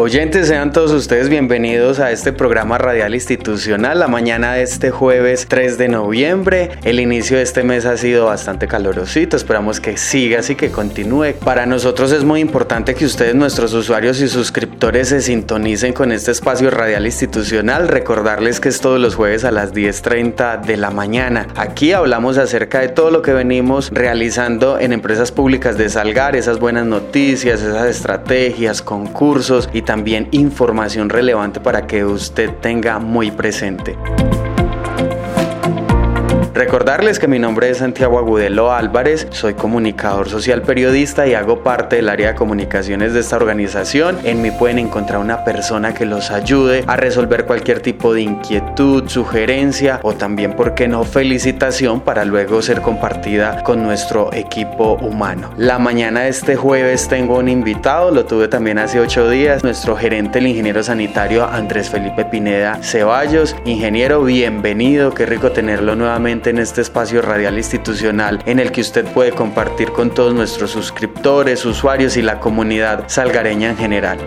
Oyentes, sean todos ustedes bienvenidos a este programa radial institucional. La mañana de este jueves 3 de noviembre. El inicio de este mes ha sido bastante calorosito. Esperamos que siga así que continúe. Para nosotros es muy importante que ustedes, nuestros usuarios y suscriptores, se sintonicen con este espacio radial institucional. Recordarles que es todos los jueves a las 10.30 de la mañana. Aquí hablamos acerca de todo lo que venimos realizando en empresas públicas de Salgar, esas buenas noticias, esas estrategias, concursos y también información relevante para que usted tenga muy presente. Recordarles que mi nombre es Santiago Agudelo Álvarez, soy comunicador social periodista y hago parte del área de comunicaciones de esta organización. En mí pueden encontrar una persona que los ayude a resolver cualquier tipo de inquietud, sugerencia o también, por qué no, felicitación para luego ser compartida con nuestro equipo humano. La mañana de este jueves tengo un invitado, lo tuve también hace ocho días, nuestro gerente, el ingeniero sanitario Andrés Felipe Pineda Ceballos. Ingeniero, bienvenido, qué rico tenerlo nuevamente en este espacio radial institucional en el que usted puede compartir con todos nuestros suscriptores, usuarios y la comunidad salgareña en general.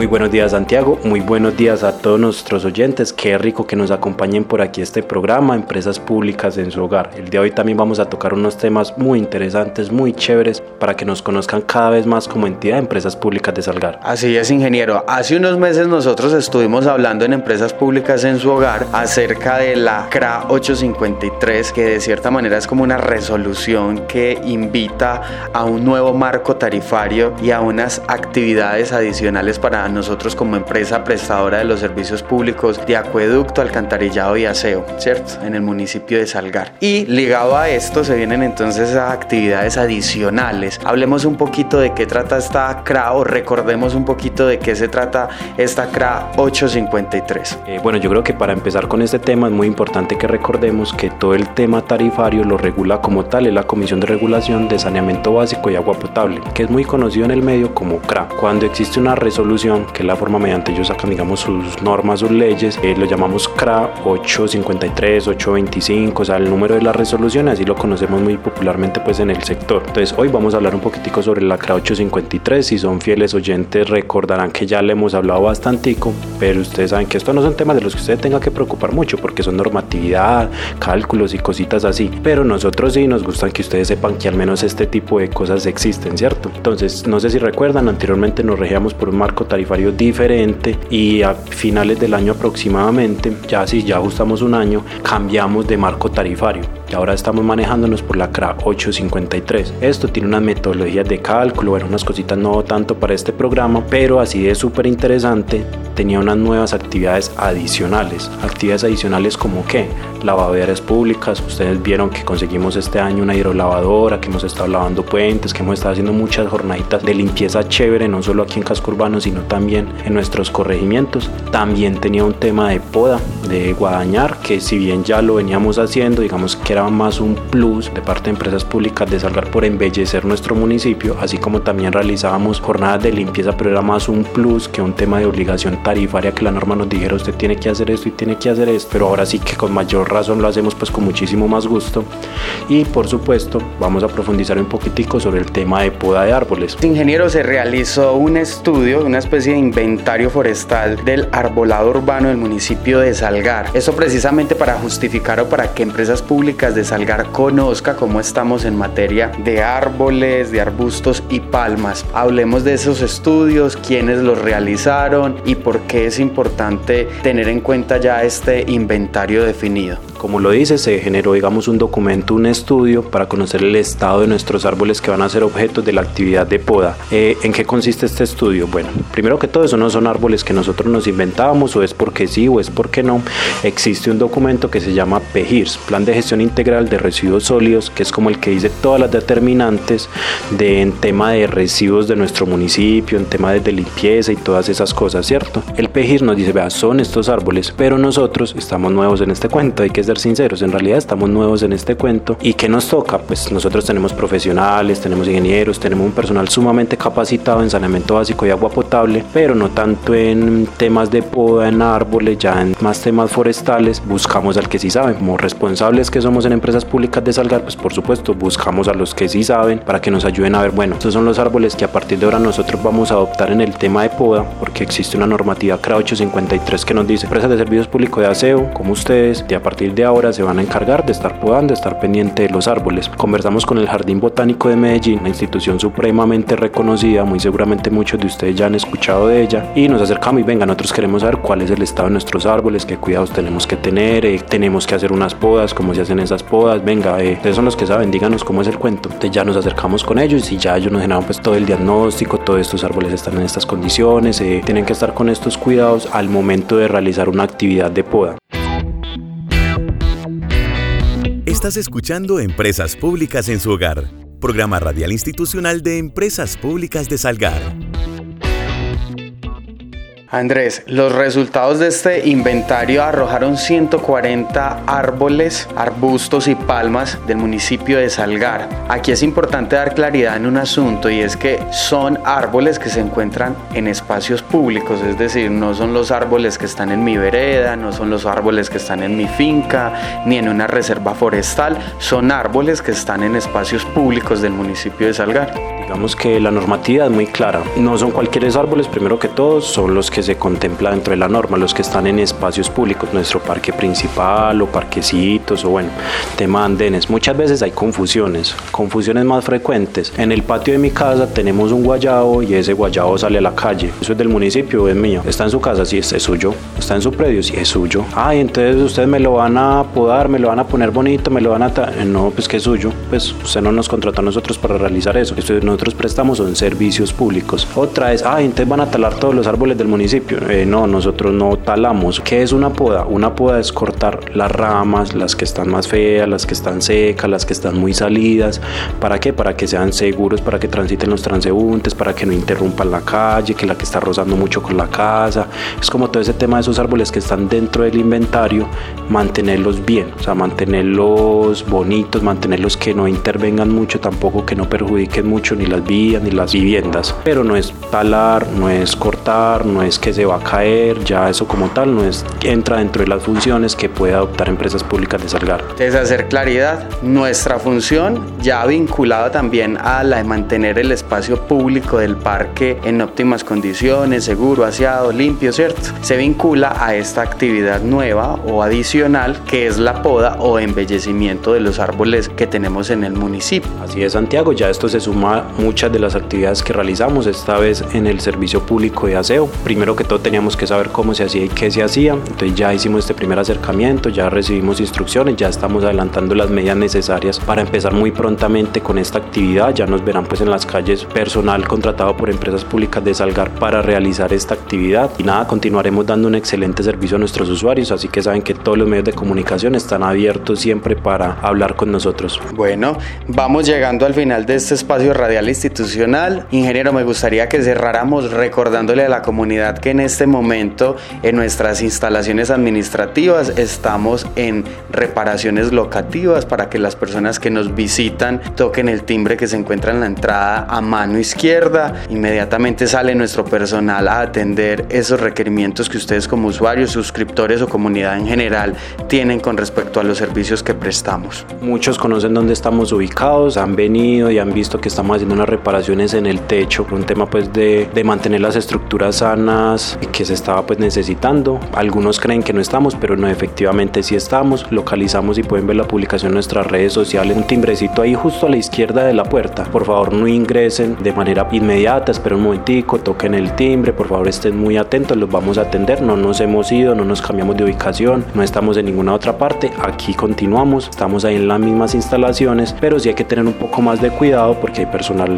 Muy buenos días Santiago, muy buenos días a todos nuestros oyentes, qué rico que nos acompañen por aquí este programa, Empresas Públicas en su hogar. El día de hoy también vamos a tocar unos temas muy interesantes, muy chéveres, para que nos conozcan cada vez más como entidad de Empresas Públicas de Salgar. Así es, ingeniero. Hace unos meses nosotros estuvimos hablando en Empresas Públicas en su hogar acerca de la CRA 853, que de cierta manera es como una resolución que invita a un nuevo marco tarifario y a unas actividades adicionales para nosotros como empresa prestadora de los servicios públicos de acueducto, alcantarillado y aseo, ¿cierto? En el municipio de Salgar. Y ligado a esto se vienen entonces a actividades adicionales. Hablemos un poquito de qué trata esta CRA o recordemos un poquito de qué se trata esta CRA 853. Eh, bueno, yo creo que para empezar con este tema es muy importante que recordemos que todo el tema tarifario lo regula como tal es la Comisión de Regulación de Saneamiento Básico y Agua Potable, que es muy conocido en el medio como CRA. Cuando existe una resolución que es la forma mediante ellos sacan, digamos, sus normas, sus leyes, eh, lo llamamos CRA 853, 825, o sea, el número de la resolución, así lo conocemos muy popularmente pues en el sector. Entonces, hoy vamos a hablar un poquitico sobre la CRA 853, si son fieles oyentes recordarán que ya le hemos hablado bastantico, pero ustedes saben que estos no son temas de los que ustedes tengan que preocupar mucho, porque son normatividad, cálculos y cositas así, pero nosotros sí nos gustan que ustedes sepan que al menos este tipo de cosas existen, ¿cierto? Entonces, no sé si recuerdan, anteriormente nos regíamos por un marco tarifario diferente y a finales del año aproximadamente, ya si ya ajustamos un año, cambiamos de marco tarifario y ahora estamos manejándonos por la CRA 853. Esto tiene unas metodologías de cálculo, bueno, unas cositas no tanto para este programa, pero así de súper interesante, tenía unas nuevas actividades adicionales. Actividades adicionales como que lavaderas públicas, ustedes vieron que conseguimos este año una hidrolavadora, que hemos estado lavando puentes, que hemos estado haciendo muchas jornaditas de limpieza chévere, no solo aquí en casco urbano, sino también en nuestros corregimientos. También tenía un tema de poda, de guadañar, que si bien ya lo veníamos haciendo, digamos que era más un plus de parte de empresas públicas de Salgar por embellecer nuestro municipio, así como también realizábamos jornadas de limpieza, pero era más un plus que un tema de obligación tarifaria que la norma nos dijera usted tiene que hacer esto y tiene que hacer esto, pero ahora sí que con mayor razón lo hacemos pues con muchísimo más gusto y por supuesto vamos a profundizar un poquitico sobre el tema de poda de árboles. Ingeniero, se realizó un estudio, una especie de inventario forestal del arbolado urbano del municipio de Salgar. Eso precisamente para justificar o para que empresas públicas de Salgar conozca cómo estamos en materia de árboles, de arbustos y palmas. Hablemos de esos estudios, quiénes los realizaron y por qué es importante tener en cuenta ya este inventario definido. Como lo dice, se generó, digamos, un documento, un estudio para conocer el estado de nuestros árboles que van a ser objetos de la actividad de poda. Eh, ¿En qué consiste este estudio? Bueno, primero que todo, eso no son árboles que nosotros nos inventábamos o es porque sí o es porque no. Existe un documento que se llama PEGIRS, Plan de Gestión Integral de Residuos Sólidos, que es como el que dice todas las determinantes de, en tema de residuos de nuestro municipio, en tema de, limpieza y todas esas cosas, ¿cierto? El PEGIRS nos dice, vea, son estos árboles, pero nosotros estamos nuevos en este cuento, hay que ser sinceros, en realidad estamos nuevos en este cuento. ¿Y qué nos toca? Pues nosotros tenemos profesionales, tenemos ingenieros, tenemos un personal sumamente capacitado en saneamiento básico y agua potable, pero no tanto en temas de poda, en árboles, ya en más temas forestales, buscamos al que sí sabe. Como responsables que somos en empresas públicas de Salgar, pues por supuesto buscamos a los que sí saben para que nos ayuden a ver, bueno, estos son los árboles que a partir de ahora nosotros vamos a adoptar en el tema de poda, porque existe una normativa CRA 853 que nos dice, empresas de servicios públicos de aseo, como ustedes, de a partir de ahora se van a encargar de estar podando, de estar pendiente de los árboles. Conversamos con el Jardín Botánico de Medellín, una institución supremamente reconocida, muy seguramente muchos de ustedes ya han escuchado de ella, y nos acercamos y venga, nosotros queremos saber cuál es el estado de nuestros árboles, qué cuidados tenemos que tener, eh, tenemos que hacer unas podas, cómo se hacen esas podas, venga, eh, ustedes son los que saben, díganos cómo es el cuento. Entonces ya nos acercamos con ellos y ya ellos nos generan pues todo el diagnóstico, todos estos árboles están en estas condiciones, eh, tienen que estar con estos cuidados al momento de realizar una actividad de poda. Estás escuchando Empresas Públicas en su hogar, programa radial institucional de Empresas Públicas de Salgar. Andrés, los resultados de este inventario arrojaron 140 árboles, arbustos y palmas del municipio de Salgar. Aquí es importante dar claridad en un asunto y es que son árboles que se encuentran en espacios públicos, es decir, no son los árboles que están en mi vereda, no son los árboles que están en mi finca, ni en una reserva forestal, son árboles que están en espacios públicos del municipio de Salgar. Digamos que la normativa es muy clara, no son cualquier árboles, primero que todo, son los que se contempla dentro de la norma, los que están en espacios públicos, nuestro parque principal o parquecitos o bueno, tema andenes. Muchas veces hay confusiones, confusiones más frecuentes. En el patio de mi casa tenemos un guayabo y ese guayabo sale a la calle. Eso es del municipio, es mío. Está en su casa, sí, es suyo. Está en su predio, sí, es suyo. Ay, entonces ustedes me lo van a podar, me lo van a poner bonito, me lo van a... No, pues que es suyo. Pues usted no nos contrató a nosotros para realizar eso. Nosotros prestamos son servicios públicos. Otra es, ay, entonces van a talar todos los árboles del municipio eh, no, nosotros no talamos. ¿Qué es una poda? Una poda es cortar las ramas, las que están más feas, las que están secas, las que están muy salidas. ¿Para qué? Para que sean seguros, para que transiten los transeúntes, para que no interrumpan la calle, que la que está rozando mucho con la casa. Es como todo ese tema de esos árboles que están dentro del inventario, mantenerlos bien, o sea, mantenerlos bonitos, mantenerlos que no intervengan mucho, tampoco que no perjudiquen mucho ni las vías ni las viviendas. Pero no es talar, no es cortar, no es que se va a caer, ya eso como tal no es entra dentro de las funciones que puede adoptar empresas públicas de Salgar. Es hacer claridad, nuestra función ya vinculada también a la de mantener el espacio público del parque en óptimas condiciones, seguro, aseado, limpio, ¿cierto? Se vincula a esta actividad nueva o adicional que es la poda o embellecimiento de los árboles que tenemos en el municipio. Así es, Santiago, ya esto se suma muchas de las actividades que realizamos, esta vez en el servicio público de aseo. Primero que todo teníamos que saber cómo se hacía y qué se hacía. Entonces ya hicimos este primer acercamiento, ya recibimos instrucciones, ya estamos adelantando las medidas necesarias para empezar muy prontamente con esta actividad. Ya nos verán pues en las calles personal contratado por empresas públicas de Salgar para realizar esta actividad. Y nada, continuaremos dando un excelente servicio a nuestros usuarios, así que saben que todos los medios de comunicación están abiertos siempre para hablar con nosotros. Bueno, vamos llegando al final de este espacio radial institucional. Ingeniero, me gustaría que cerráramos recordándole a la comunidad que en este momento en nuestras instalaciones administrativas estamos en reparaciones locativas para que las personas que nos visitan toquen el timbre que se encuentra en la entrada a mano izquierda. Inmediatamente sale nuestro personal a atender esos requerimientos que ustedes como usuarios, suscriptores o comunidad en general tienen con respecto a los servicios que prestamos. Muchos conocen dónde estamos ubicados, han venido y han visto que estamos haciendo unas reparaciones en el techo, un tema pues de, de mantener las estructuras sanas que se estaba pues necesitando. Algunos creen que no estamos, pero no, efectivamente sí estamos. Localizamos y pueden ver la publicación en nuestras redes sociales, un timbrecito ahí justo a la izquierda de la puerta. Por favor no ingresen de manera inmediata, esperen un momentico, toquen el timbre, por favor estén muy atentos, los vamos a atender, no nos hemos ido, no nos cambiamos de ubicación, no estamos en ninguna otra parte, aquí continuamos, estamos ahí en las mismas instalaciones, pero sí hay que tener un poco más de cuidado porque hay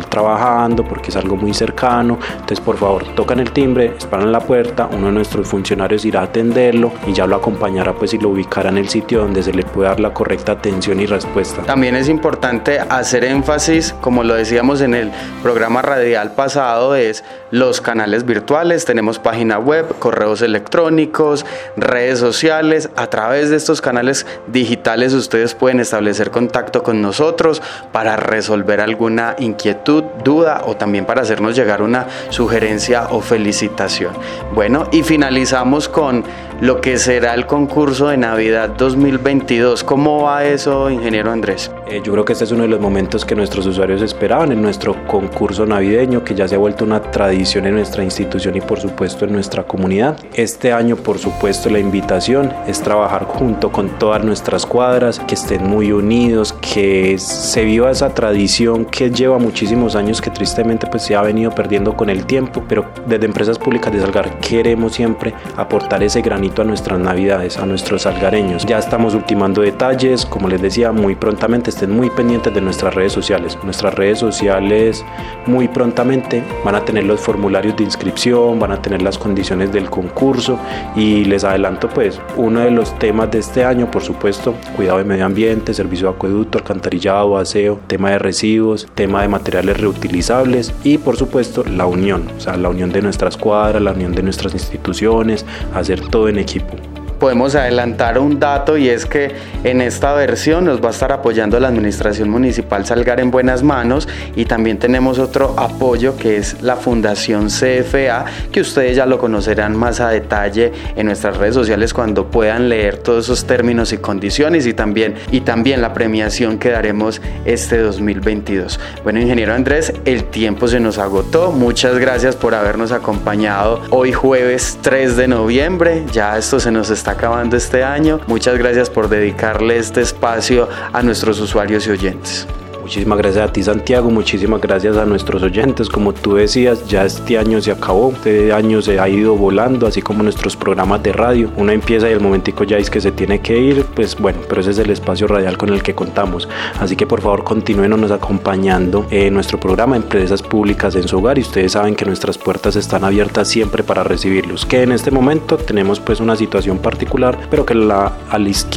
trabajando, porque es algo muy cercano, entonces por favor tocan el timbre, en la puerta, uno de nuestros funcionarios irá a atenderlo y ya lo acompañará pues y lo ubicará en el sitio donde se le puede dar la correcta atención y respuesta. También es importante hacer énfasis, como lo decíamos en el programa radial pasado, es los canales virtuales, tenemos página web, correos electrónicos, redes sociales, a través de estos canales digitales ustedes pueden establecer contacto con nosotros para resolver alguna inquietud, duda o también para hacernos llegar una sugerencia o felicitación. Bueno, y finalizamos con lo que será el concurso de Navidad 2022. ¿Cómo va eso, ingeniero Andrés? Eh, yo creo que este es uno de los momentos que nuestros usuarios esperaban en nuestro concurso navideño, que ya se ha vuelto una tradición en nuestra institución y por supuesto en nuestra comunidad. Este año, por supuesto, la invitación es trabajar junto con todas nuestras cuadras, que estén muy unidos, que se viva esa tradición que lleva muchísimos años, que tristemente pues se ha venido perdiendo con el tiempo, pero desde Empresas Públicas de Salgar queremos siempre aportar ese granito a nuestras navidades, a nuestros salgareños. Ya estamos ultimando detalles, como les decía, muy prontamente estén muy pendientes de nuestras redes sociales. Nuestras redes sociales muy prontamente van a tener los formularios de inscripción, van a tener las condiciones del concurso y les adelanto pues uno de los temas de este año, por supuesto, cuidado de medio ambiente, servicio de acueducto, alcantarillado, aseo, tema de residuos, tema de materiales reutilizables y por supuesto la unión, o sea, la unión de nuestras cuadras, la unión de nuestras instituciones, hacer todo en equipo podemos adelantar un dato y es que en esta versión nos va a estar apoyando la Administración Municipal Salgar en buenas manos y también tenemos otro apoyo que es la Fundación CFA que ustedes ya lo conocerán más a detalle en nuestras redes sociales cuando puedan leer todos esos términos y condiciones y también, y también la premiación que daremos este 2022. Bueno, ingeniero Andrés, el tiempo se nos agotó. Muchas gracias por habernos acompañado hoy jueves 3 de noviembre. Ya esto se nos está acabando este año. Muchas gracias por dedicarle este espacio a nuestros usuarios y oyentes. Muchísimas gracias a ti Santiago, muchísimas gracias a nuestros oyentes. Como tú decías, ya este año se acabó, este año se ha ido volando, así como nuestros programas de radio. Uno empieza y el momentico ya es que se tiene que ir, pues bueno, pero ese es el espacio radial con el que contamos. Así que por favor continúenos acompañando en nuestro programa Empresas Públicas en su hogar y ustedes saben que nuestras puertas están abiertas siempre para recibirlos. Que en este momento tenemos pues una situación particular, pero que al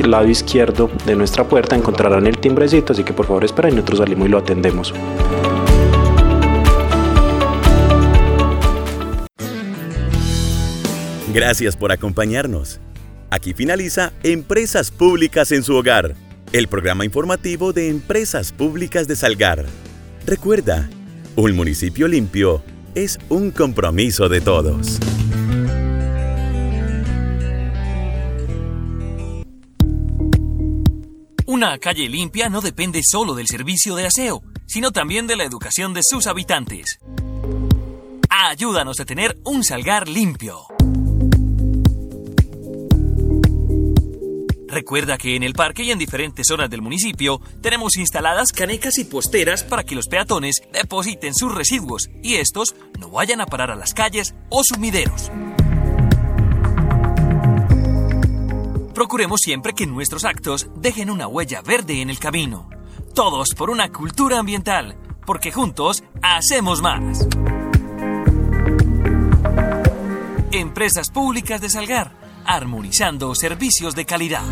lado izquierdo de nuestra puerta encontrarán el timbrecito, así que por favor esperen nosotros y lo atendemos. Gracias por acompañarnos. Aquí finaliza Empresas Públicas en su hogar, el programa informativo de Empresas Públicas de Salgar. Recuerda, un municipio limpio es un compromiso de todos. Una calle limpia no depende solo del servicio de aseo, sino también de la educación de sus habitantes. Ayúdanos a tener un salgar limpio. Recuerda que en el parque y en diferentes zonas del municipio tenemos instaladas canecas y posteras para que los peatones depositen sus residuos y estos no vayan a parar a las calles o sumideros. Procuremos siempre que nuestros actos dejen una huella verde en el camino. Todos por una cultura ambiental, porque juntos hacemos más. Empresas Públicas de Salgar, armonizando servicios de calidad.